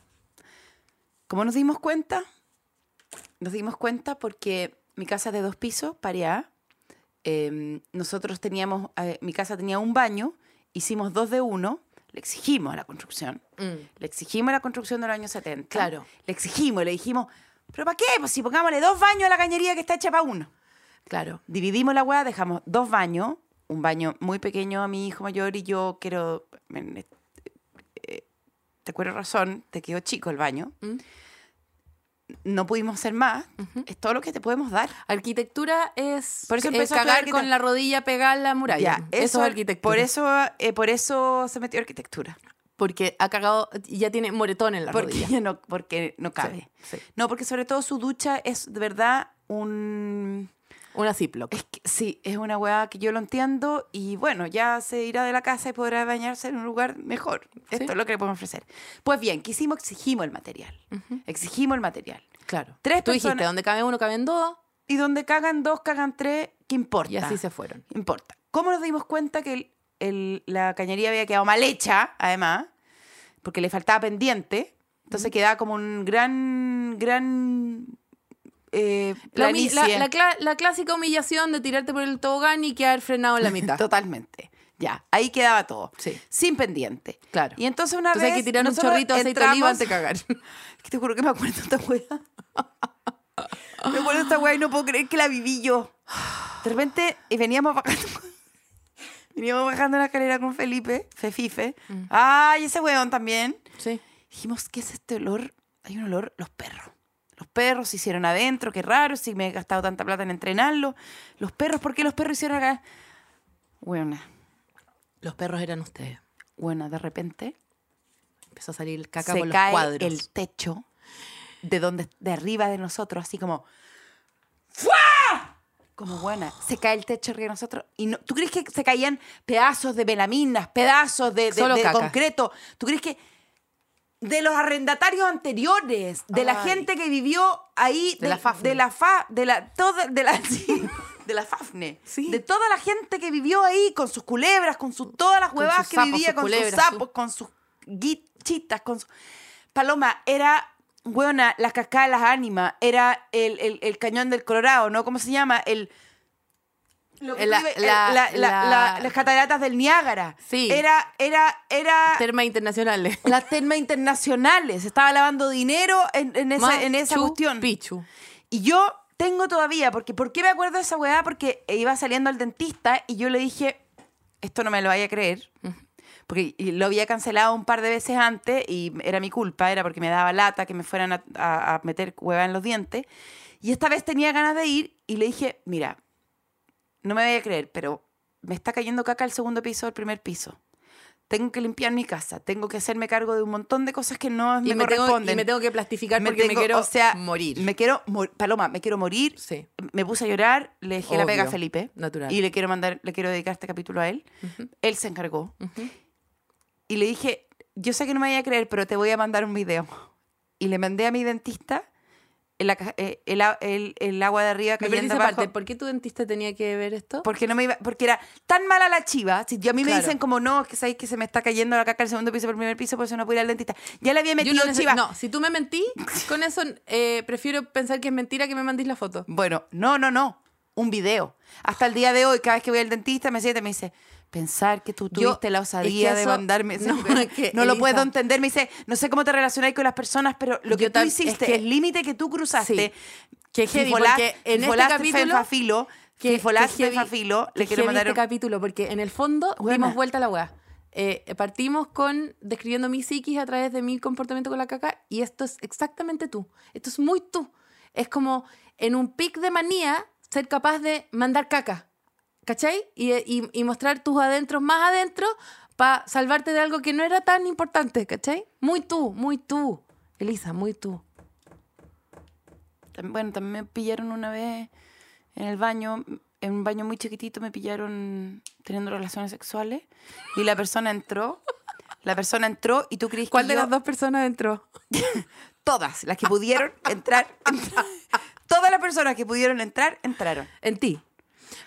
¿Cómo nos dimos cuenta? Nos dimos cuenta porque mi casa es de dos pisos, pareada. Em, nosotros teníamos, eh, mi casa tenía un baño, hicimos dos de uno, le exigimos a la construcción. Le exigimos a la construcción de los años 70. Claro. Le exigimos, le dijimos, ¿pero para qué? Pues si pongámosle dos baños a la cañería que está hecha para uno. Claro. Dividimos la hueá, dejamos dos baños, un baño muy pequeño a mi hijo mayor y yo quiero... eh, eh, Te acuerdo razón, te quedó chico el baño. Mm. No pudimos hacer más. Es todo lo que te podemos dar. Arquitectura es Por eso eh, empezó a estudiar cagar con la rodilla pegada en la muralla. Ya, eso, es arquitectura. Por eso, eh, por eso se metió arquitectura. Porque ha cagado y ya tiene moretón en la Porque rodilla. <laughs> no, porque no cabe. Sí, sí. No, porque sobre todo su ducha es de verdad un... Una Ziploc. Es que, sí, es una weá que yo lo entiendo y bueno, ya se irá de la casa y podrá bañarse en un lugar mejor. Esto es lo que le podemos ofrecer. Pues bien, ¿qué hicimos? Exigimos el material. Exigimos el material. Claro. Tres Tú dijiste, donde cabe uno, caben dos. Y donde cagan dos, cagan tres, ¿qué importa? Y así se fueron. Importa. ¿Cómo nos dimos cuenta que el- el- la cañería había quedado mal hecha, además? Porque le faltaba pendiente. Entonces quedaba como un gran, gran eh, La, clásica humillación de tirarte por el tobogán y quedar frenado en la mitad. <laughs> Totalmente. Ya, ahí quedaba todo. Sí. Sin pendiente. Claro. Y entonces una Entonces vez. hay que tirar un chorrito de aceite de oliva antes de <laughs> cagar. Que te juro que me acuerdo de esta wea. <laughs> me acuerdo de esta wea y no puedo creer que la viví yo. De repente, y veníamos bajando. veníamos bajando la escalera con Felipe, Fefife. Mm. Ay, ese weón también. Sí. Dijimos, ¿qué es este olor? Hay un olor, los perros. Los perros se hicieron adentro, qué raro, si me he gastado tanta plata en entrenarlos. Los perros, ¿por qué los perros hicieron acá? Buena, Los perros eran ustedes. buena, de repente Empezó a salir caca se por los cae cuadros. el techo de donde de arriba de nosotros, así como ¡Fua! Como buena. Se cae el techo arriba de nosotros. Y no, ¿Tú crees que se caían pedazos de melaminas, pedazos de, de- de concreto? ¿Tú crees que de los arrendatarios anteriores, de la Ay. gente que vivió ahí, De la Fafne. de la fa, de la toda, de la <laughs> sí, de la Fafne, Sí. de toda la gente que vivió ahí con sus culebras, con sus todas las sus que sapos, vivía, sus con culebras, sus sapos, su- con sus guichitas, con su... Paloma, era, buena, las cascadas de las ánimas, era el, el- el cañón del Colorado, ¿no? ¿Cómo se llama? El... lo que La- tú vives- el- la- la- la- la- la- las cataratas del Niágara. Sí. Era, era, era Termas internacionales. <laughs> las termas internacionales. Estaba lavando dinero en, en esa, en esa cuestión. Picchu. Y yo tengo todavía, porque ¿por qué me acuerdo de esa weá? Porque iba saliendo al dentista y yo le dije, esto no me lo vaya a creer. Porque lo había cancelado un par de veces antes y era mi culpa, era porque me daba lata que me fueran a, a- a meter hueva en los dientes. Y esta vez tenía ganas de ir y le dije, mira, no me vaya a creer, pero me está cayendo caca el segundo piso del primer piso. Tengo que limpiar mi casa, tengo que hacerme cargo de un montón de cosas que no Y me, me, tengo, corresponden. y me tengo que plastificar porque me quiero o sea, morir. Me quiero mor- Paloma, me quiero morir. Sí. Me puse a llorar, le dejé la pega a Obvio, Felipe. natural. Y le quiero mandar, le quiero dedicar este capítulo a él. Él se encargó. Y le dije, yo sé que no me vaya a creer, pero te voy a mandar un video. Y le mandé a mi dentista el, eh, el a- el- el agua de arriba cayendo esa abajo. parte. ¿Por qué tu dentista tenía que ver esto? Porque no me iba, porque era tan mala la chiva. Si yo- a mí me dicen como no, que sabéis que se me está cayendo la caca del segundo piso por el primer piso, por eso no puedo ir al dentista. Ya le había metido no, chiva. no, si tú me mentí, con eso eh, prefiero pensar que es mentira que me mandís la foto. Bueno, no, no, no. Un video. Hasta el día de hoy, cada vez que voy al dentista, me siente y me dice, pensar que tú Yo- tuviste la es que osadía de eso- mandarme. <laughs> no, es que, no lo puedo entender. Me dice, no sé cómo te relacionáis con las personas, pero lo que Yo tú hiciste, es que- el límite que tú cruzaste, Sí. Que heavy, fifolaste- porque en este fifolaste capítulo- fenfafilo, que, fifolaste que heavy- le quiero mandar este capítulo porque en el fondo dimos vuelta a la weá. Eh, partimos con describiendo mi psiquis a través de mi comportamiento con la caca y esto es exactamente tú. Esto es muy tú. Es como en un pic de manía ser capaz de mandar caca. ¿Cachai? Y, y- y mostrar tus adentros más adentro para salvarte de algo que no era tan importante. ¿Cachai? Muy tú, muy tú. Elisa, muy tú. Bueno, también me pillaron una vez en el baño, en un baño muy chiquitito, me pillaron teniendo relaciones sexuales y la persona entró. La persona entró y tú crees ¿Cuál que de yo- las dos personas entró? <laughs> Todas las que pudieron entrar, entra- todas las personas que pudieron entrar, entraron. En ti.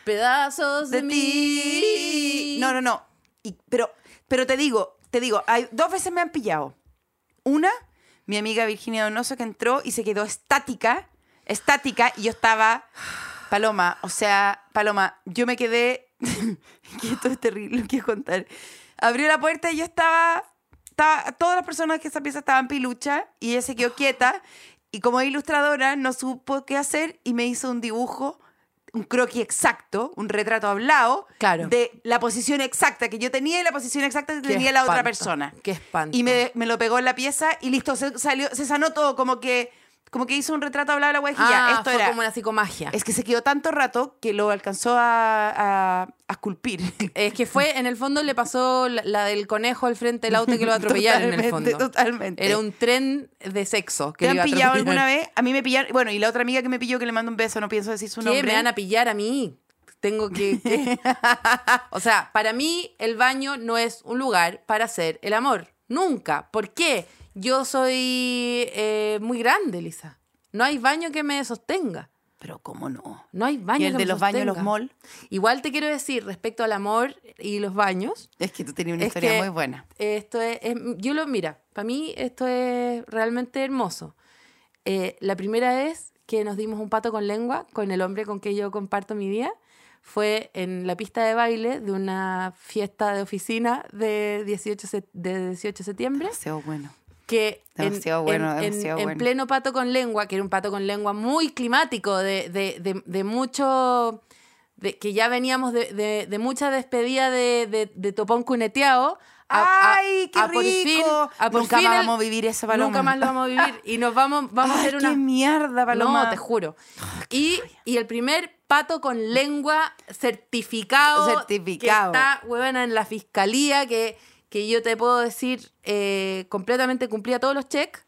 Pedazos de, De mí. ti. No, no, no. Y- pero, pero te digo, te digo, hay, dos veces me han pillado. Una, mi amiga Virginia Donoso que entró y se quedó estática, estática, y yo estaba, Paloma, o sea, Paloma, yo me quedé, <laughs> que esto es terrible, lo quiero contar. Abrió la puerta y yo estaba, estaba todas las personas que esa pieza estaban pilucha y ella se quedó quieta y como ilustradora no supo qué hacer y me hizo un dibujo, un croquis exacto, un retrato hablado Claro. de la posición exacta que yo tenía y la posición exacta que Qué tenía la otra persona. qué espanto. Y me, me lo pegó en la pieza y listo, se, salió, se sanó todo como que como que hizo un retrato hablado de la guajilla. Ah, Esto fue era. como una psicomagia. Es que se quedó tanto rato que lo alcanzó a, a, a esculpir. <laughs> Es que fue, en el fondo le pasó la, la del conejo al frente del auto que lo atropellaron en el fondo. Totalmente. Era un tren de sexo que ¿Te le han iba a pillado alguna vez? <laughs> A mí me pillaron. Bueno, y la otra amiga que me pilló que le mando un beso, no pienso decir su ¿Qué? nombre. ¿Me van a pillar a mí? Tengo que... que- <laughs> o sea, para mí el baño no es un lugar para hacer el amor. Nunca. ¿Por qué? Yo soy eh, muy grande, Lisa. No hay baño que me sostenga. Pero cómo no. No hay baño y el que de me los baños, los sostenga. mall. Igual te quiero decir respecto al amor y los baños. Es que tú tenías una historia muy buena. Esto es, es- yo lo, mira, para mí esto es realmente hermoso. Eh, la primera vez que nos dimos un pato con lengua con el hombre con que yo comparto mi vida fue en la pista de baile de una fiesta de oficina de 18, se- de 18 de septiembre Demasiado bueno. Que en, Demasiado bueno, en- en- demasiado en bueno. pleno pato con lengua, que era un pato con lengua muy climático, de, de, de, de mucho, que ya veníamos de, mucha despedida de, topón cuneteado. a- ¡Ay, qué a rico! fin- a por Nunca fin más el- vamos a vivir esa paloma. Nunca más lo vamos a vivir. Y nos vamos, vamos a hacer qué una... mierda, paloma. No, te juro. Y, y el primer pato con lengua certificado. Certificado. Que está, huevona, en la fiscalía, que, que yo te puedo decir, eh, completamente cumplía todos los checks.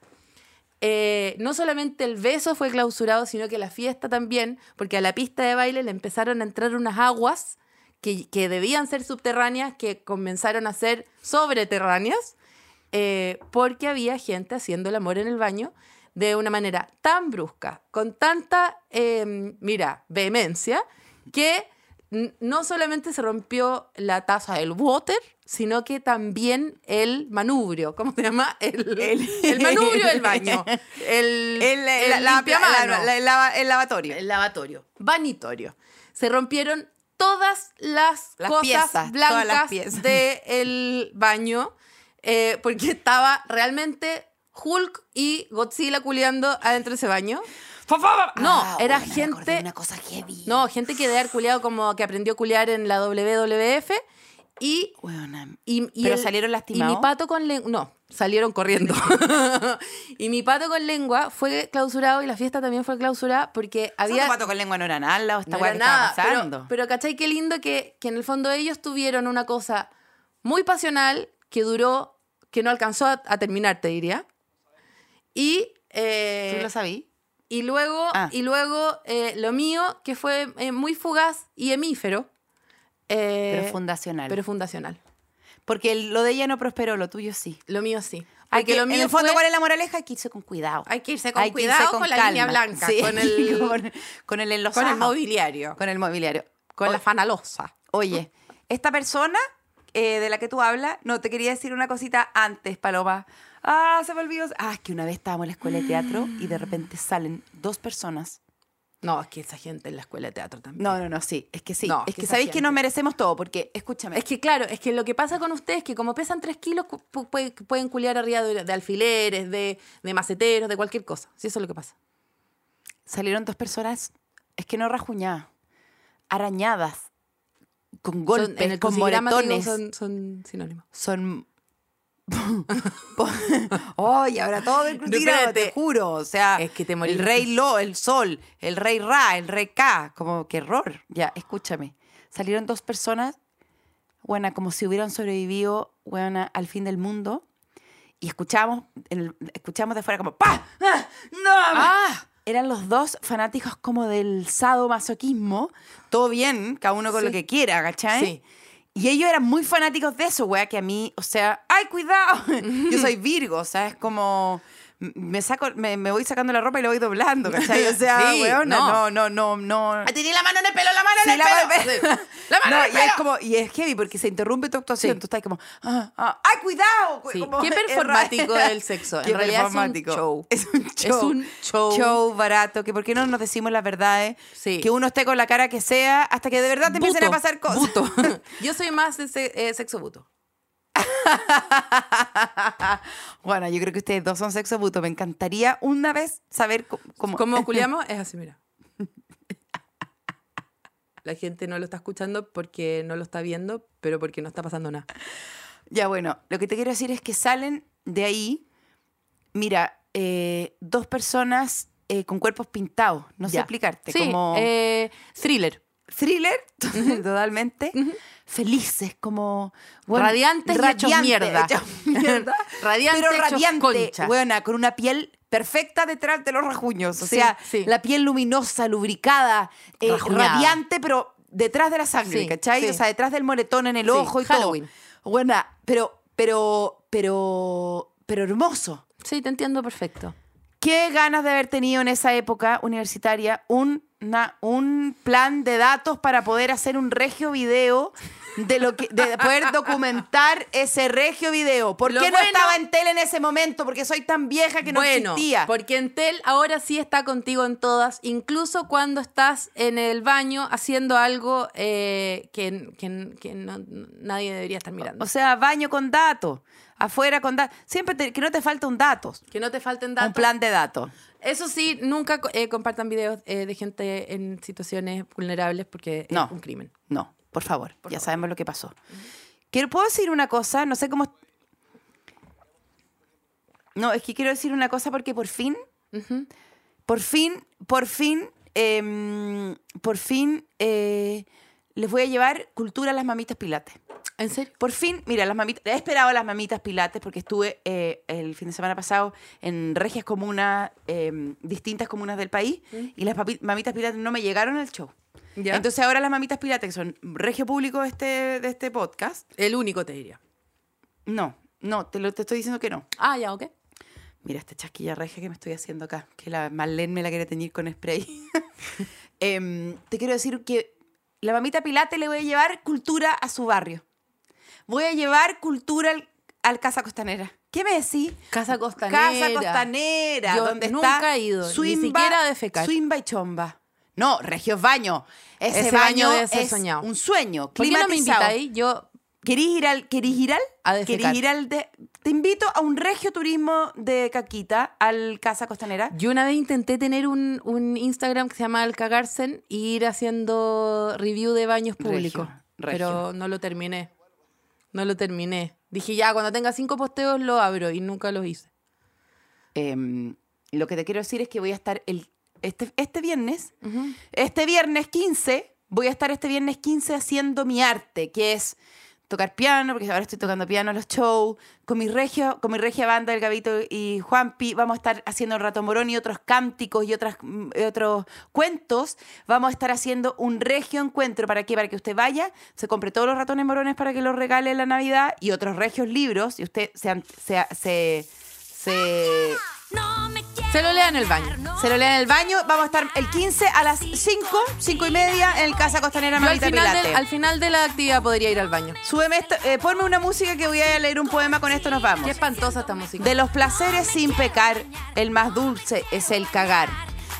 Eh, no solamente el beso fue clausurado, sino que la fiesta también, porque a la pista de baile le empezaron a entrar unas aguas que, que debían ser subterráneas, que comenzaron a ser sobreterráneas, eh, porque había gente haciendo el amor en el baño de una manera tan brusca, con tanta, eh, mira, vehemencia, que no solamente se rompió la taza del water, sino que también el manubrio, ¿cómo se llama? El, el, manubrio del baño. El, <laughs> El, el la- la- limpiamano. la- la- el lava- el lavatorio. El lavatorio. Vanitorio. Se rompieron todas las, Las cosas piezas, blancas del baño eh, porque estaba realmente Hulk y Godzilla culeando adentro de ese baño. No, Ah, era bueno, de gente... Una cosa heavy. No, gente que de haber culeado como que aprendió a culear en la WWF y Weona. y, y ¿Pero el- salieron lastimados? Y mi pato con lengua. No, salieron corriendo. <laughs> y mi pato con lengua fue clausurado y la fiesta también fue clausurada porque Había... pato con lengua no era nada, o esta no era que estaba nada. pasando. Pero, pero ¿cachai qué lindo que, que en el fondo ellos tuvieron una cosa muy pasional que duró, que no alcanzó a, a terminar, te diría. Y. eh, ¿Tú lo sabí? y luego, Ah. y luego eh, lo mío, que fue eh, muy fugaz y hemífero. Eh, Pero fundacional. pero fundacional. Porque lo de ella no prosperó, lo tuyo sí. Lo mío sí. Hay que, lo en mío el fondo, fue- ¿cuál es la moraleja? Hay que irse con cuidado. Hay que irse con que irse cuidado con, la calma. línea blanca, Sí, con, <laughs> el, con, con el con enlosado. el mobiliario, Con el mobiliario. con la O- fanalosa. Oye, esta persona eh, de la que tú hablas, no, te quería decir una cosita antes, Paloma. Ah, se me olvidó. Ah, es que una vez estábamos en la escuela de teatro y de repente salen dos personas. No, es que esa gente en la escuela de teatro también. No, no, no, sí, es que sí. No, es que sabéis que nos merecemos todo, porque, escúchame. Es que claro, es que lo que pasa con ustedes es que como pesan tres kilos, pu- pueden culiar arriba de, de alfileres, de, de maceteros, de cualquier cosa. Sí, eso es lo que pasa. salieron dos personas, es que no rajuñadas, arañadas, con Son- golpes, en el con digo, moretones. son, son sinónimos. son. <laughs> Oye, ahora todo el crucigrama, te juro. O sea, Es que te el rey Lo, el sol, el rey Ra, el rey Ka. Como, qué error. Ya, escúchame. Salieron dos personas, buena, como si hubieran sobrevivido, buena, al fin del mundo. Y escuchamos, el- escuchamos de fuera como ¡Pa! ¡Ah! ¡No! ¡Ah! Eran los dos fanáticos como del sadomasoquismo. Todo bien, cada uno con Sí. lo que quiera, ¿cachai? Sí. Y ellos eran muy fanáticos de eso, wea, que a mí, o sea, ¡ay, cuidado! <laughs> Yo soy Virgo, o sea, es como. Me, saco, me, me voy sacando la ropa y lo voy doblando, ¿cachai? O sea, <laughs> Sí, weona, no. no, no, no, no. Tenía la mano en el pelo, la mano Sí, en el la pelo. Sí. <laughs> La mano No, en el y es pelo. como, y es heavy porque se interrumpe tu actuación. Sí. Tú estás como, ah, ah, ¡ay, cuidado! Sí, Como, qué <laughs> es performático ra- el sexo. En realidad es un show. Es un Es show. un show. Show barato. Que por qué no nos decimos las verdades. Sí. Que uno esté con la cara que sea hasta que de verdad te empiecen a Buto, pasar cosas. buto. Yo soy más de eh, sexo buto. <laughs> bueno, yo creo que ustedes dos son sexo buto. Me encantaría una vez saber cómo. cómo- ¿Cómo <laughs> culiamos? Es así, mira. La gente no lo está escuchando porque no lo está viendo, pero porque no está pasando nada. Ya, bueno, lo que te quiero decir es que salen de ahí. Mira, eh, dos personas eh, con cuerpos pintados. No sé explicarte. Sí, como eh, thriller. Thriller, <laughs> totalmente. Felices, como. bueno, Radiantes y hechos mierda. <laughs> hechos mierda. <laughs> Radiantes pero hechos radiante, concha. buena, con una piel perfecta detrás de los rajuños. O Sí, sea, sí. la piel luminosa, lubricada, eh, radiante, pero detrás de la sangre, Sí, ¿cachai? O sea, detrás del moretón en el ojo y Halloween. todo. Buena, pero, pero, pero, pero hermoso. Sí, te entiendo perfecto. Qué ganas de haber tenido en esa época universitaria un, una- un plan de datos para poder hacer un regio video de lo que de poder documentar ese regio video. ¿Por Lo qué no bueno- estaba en tele en ese momento? Porque soy tan vieja que no bueno, existía. porque Entel ahora sí está contigo en todas, incluso cuando estás en el baño haciendo algo eh, que, que- que no- nadie debería estar mirando. O sea, baño con datos, afuera con datos. Siempre te- que no te falta un datos, que no te falten datos. un plan de datos. Eso sí, nunca eh, compartan videos eh, de gente en situaciones vulnerables porque No. es un crimen. No, por favor, Por ya favor. sabemos lo que pasó. Quiero, ¿Puedo decir una cosa? No sé cómo... No, es que quiero decir una cosa porque por fin, por fin, por fin, em, por fin eh, les voy a llevar cultura a las mamitas pilates. ¿En serio? Por fin, mira, las mamitas, he esperado a las mamitas pilates porque estuve eh, el fin de semana pasado en regias comunas, em, distintas comunas del país, y las mamitas pilates no me llegaron al show. Ya. Entonces ahora las mamitas pilates, que son regio público de este, de este podcast, El único te diría. no, no, te, lo, te estoy diciendo que no. Ah, ya, ok. Mira esta chasquilla regia que me estoy haciendo acá, que la Marlene me la quiere teñir con spray. <laughs> Em, te quiero decir que la mamita Pilate le voy a llevar cultura a su barrio. Voy a llevar cultura al, al Casa Costanera. ¿Qué me decís? Casa Costanera. Casa Costanera, Yo donde nunca está he ido, ni Suimba- siquiera a defecar. Suimba y Chomba. No, Regios Baño. Ese, Ese baño, es soñado. un sueño. ¿Por qué no me invitáis? Yo ¿Querís ir al, querís ir al? A. ¿Querís ir al de- te invito a un regio turismo de Caquita, al Casa Costanera. Yo una vez intenté tener un, un Instagram que se llama El Cagarsen y ir haciendo review de baños Regio, públicos. regio. Pero no lo terminé. No lo terminé. Dije, ya, cuando tenga cinco posteos lo abro y nunca los hice. Em, lo que te quiero decir es que voy a estar el, este, este viernes, este viernes 15, voy a estar este viernes 15 haciendo mi arte, que es tocar piano, porque ahora estoy tocando piano en los shows, con mi regio, con mi regia banda, el Gabito y Juanpi, vamos a estar haciendo el Rato Morón y otros cánticos y otras, mm, otros cuentos. Vamos a estar haciendo un regio encuentro. Para que para que usted vaya, se compre todos los ratones morones para que los regale la Navidad y otros regios libros y usted se, se, se, se Se lo lea en el baño. se lo leen en el baño. Vamos a estar el 15 a las 5, 5 y media en el Casa Costanera Yo al final, Pilate. del- al final de la actividad podría ir al baño. Súbeme esto, eh, ponme una música que voy a leer un poema, con esto nos vamos. Qué espantosa esta música. De los placeres sin pecar, el más dulce es el cagar.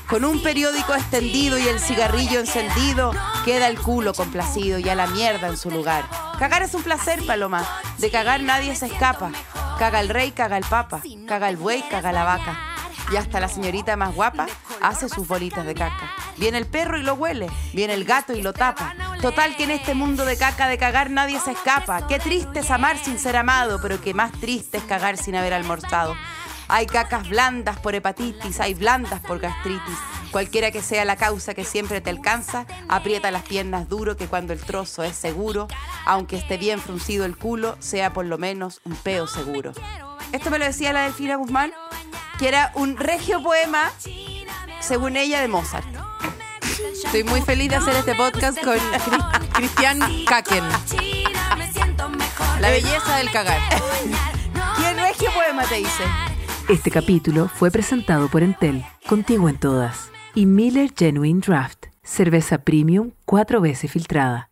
Con un periódico extendido y el cigarrillo encendido, queda el culo complacido y a la mierda en su lugar. Cagar es un placer, Paloma. De cagar nadie se escapa. Caga el rey, caga el papa. Caga el buey, caga la vaca. Y hasta la señorita más guapa hace sus bolitas de caca. Viene el perro y lo huele. Viene el gato y lo tapa. Total que en este mundo de caca de cagar nadie se escapa. Qué triste es amar sin ser amado, pero qué más triste es cagar sin haber almorzado. Hay cacas blandas por hepatitis, hay blandas por gastritis. Cualquiera que sea la causa que siempre te alcanza, aprieta las piernas duro que cuando el trozo es seguro, aunque esté bien fruncido el culo, sea por lo menos un peo seguro. Esto me lo decía la Delfina Guzmán, que era un regio poema, según ella, de Mozart. Estoy muy feliz de hacer este podcast con Cri- Cristian Kaken. La belleza del cagar. <laughs> ¿Qué regio poema te dice? Este capítulo fue presentado por Entel, contigo en todas, y Miller Genuine Draft, cerveza premium cuatro veces filtrada.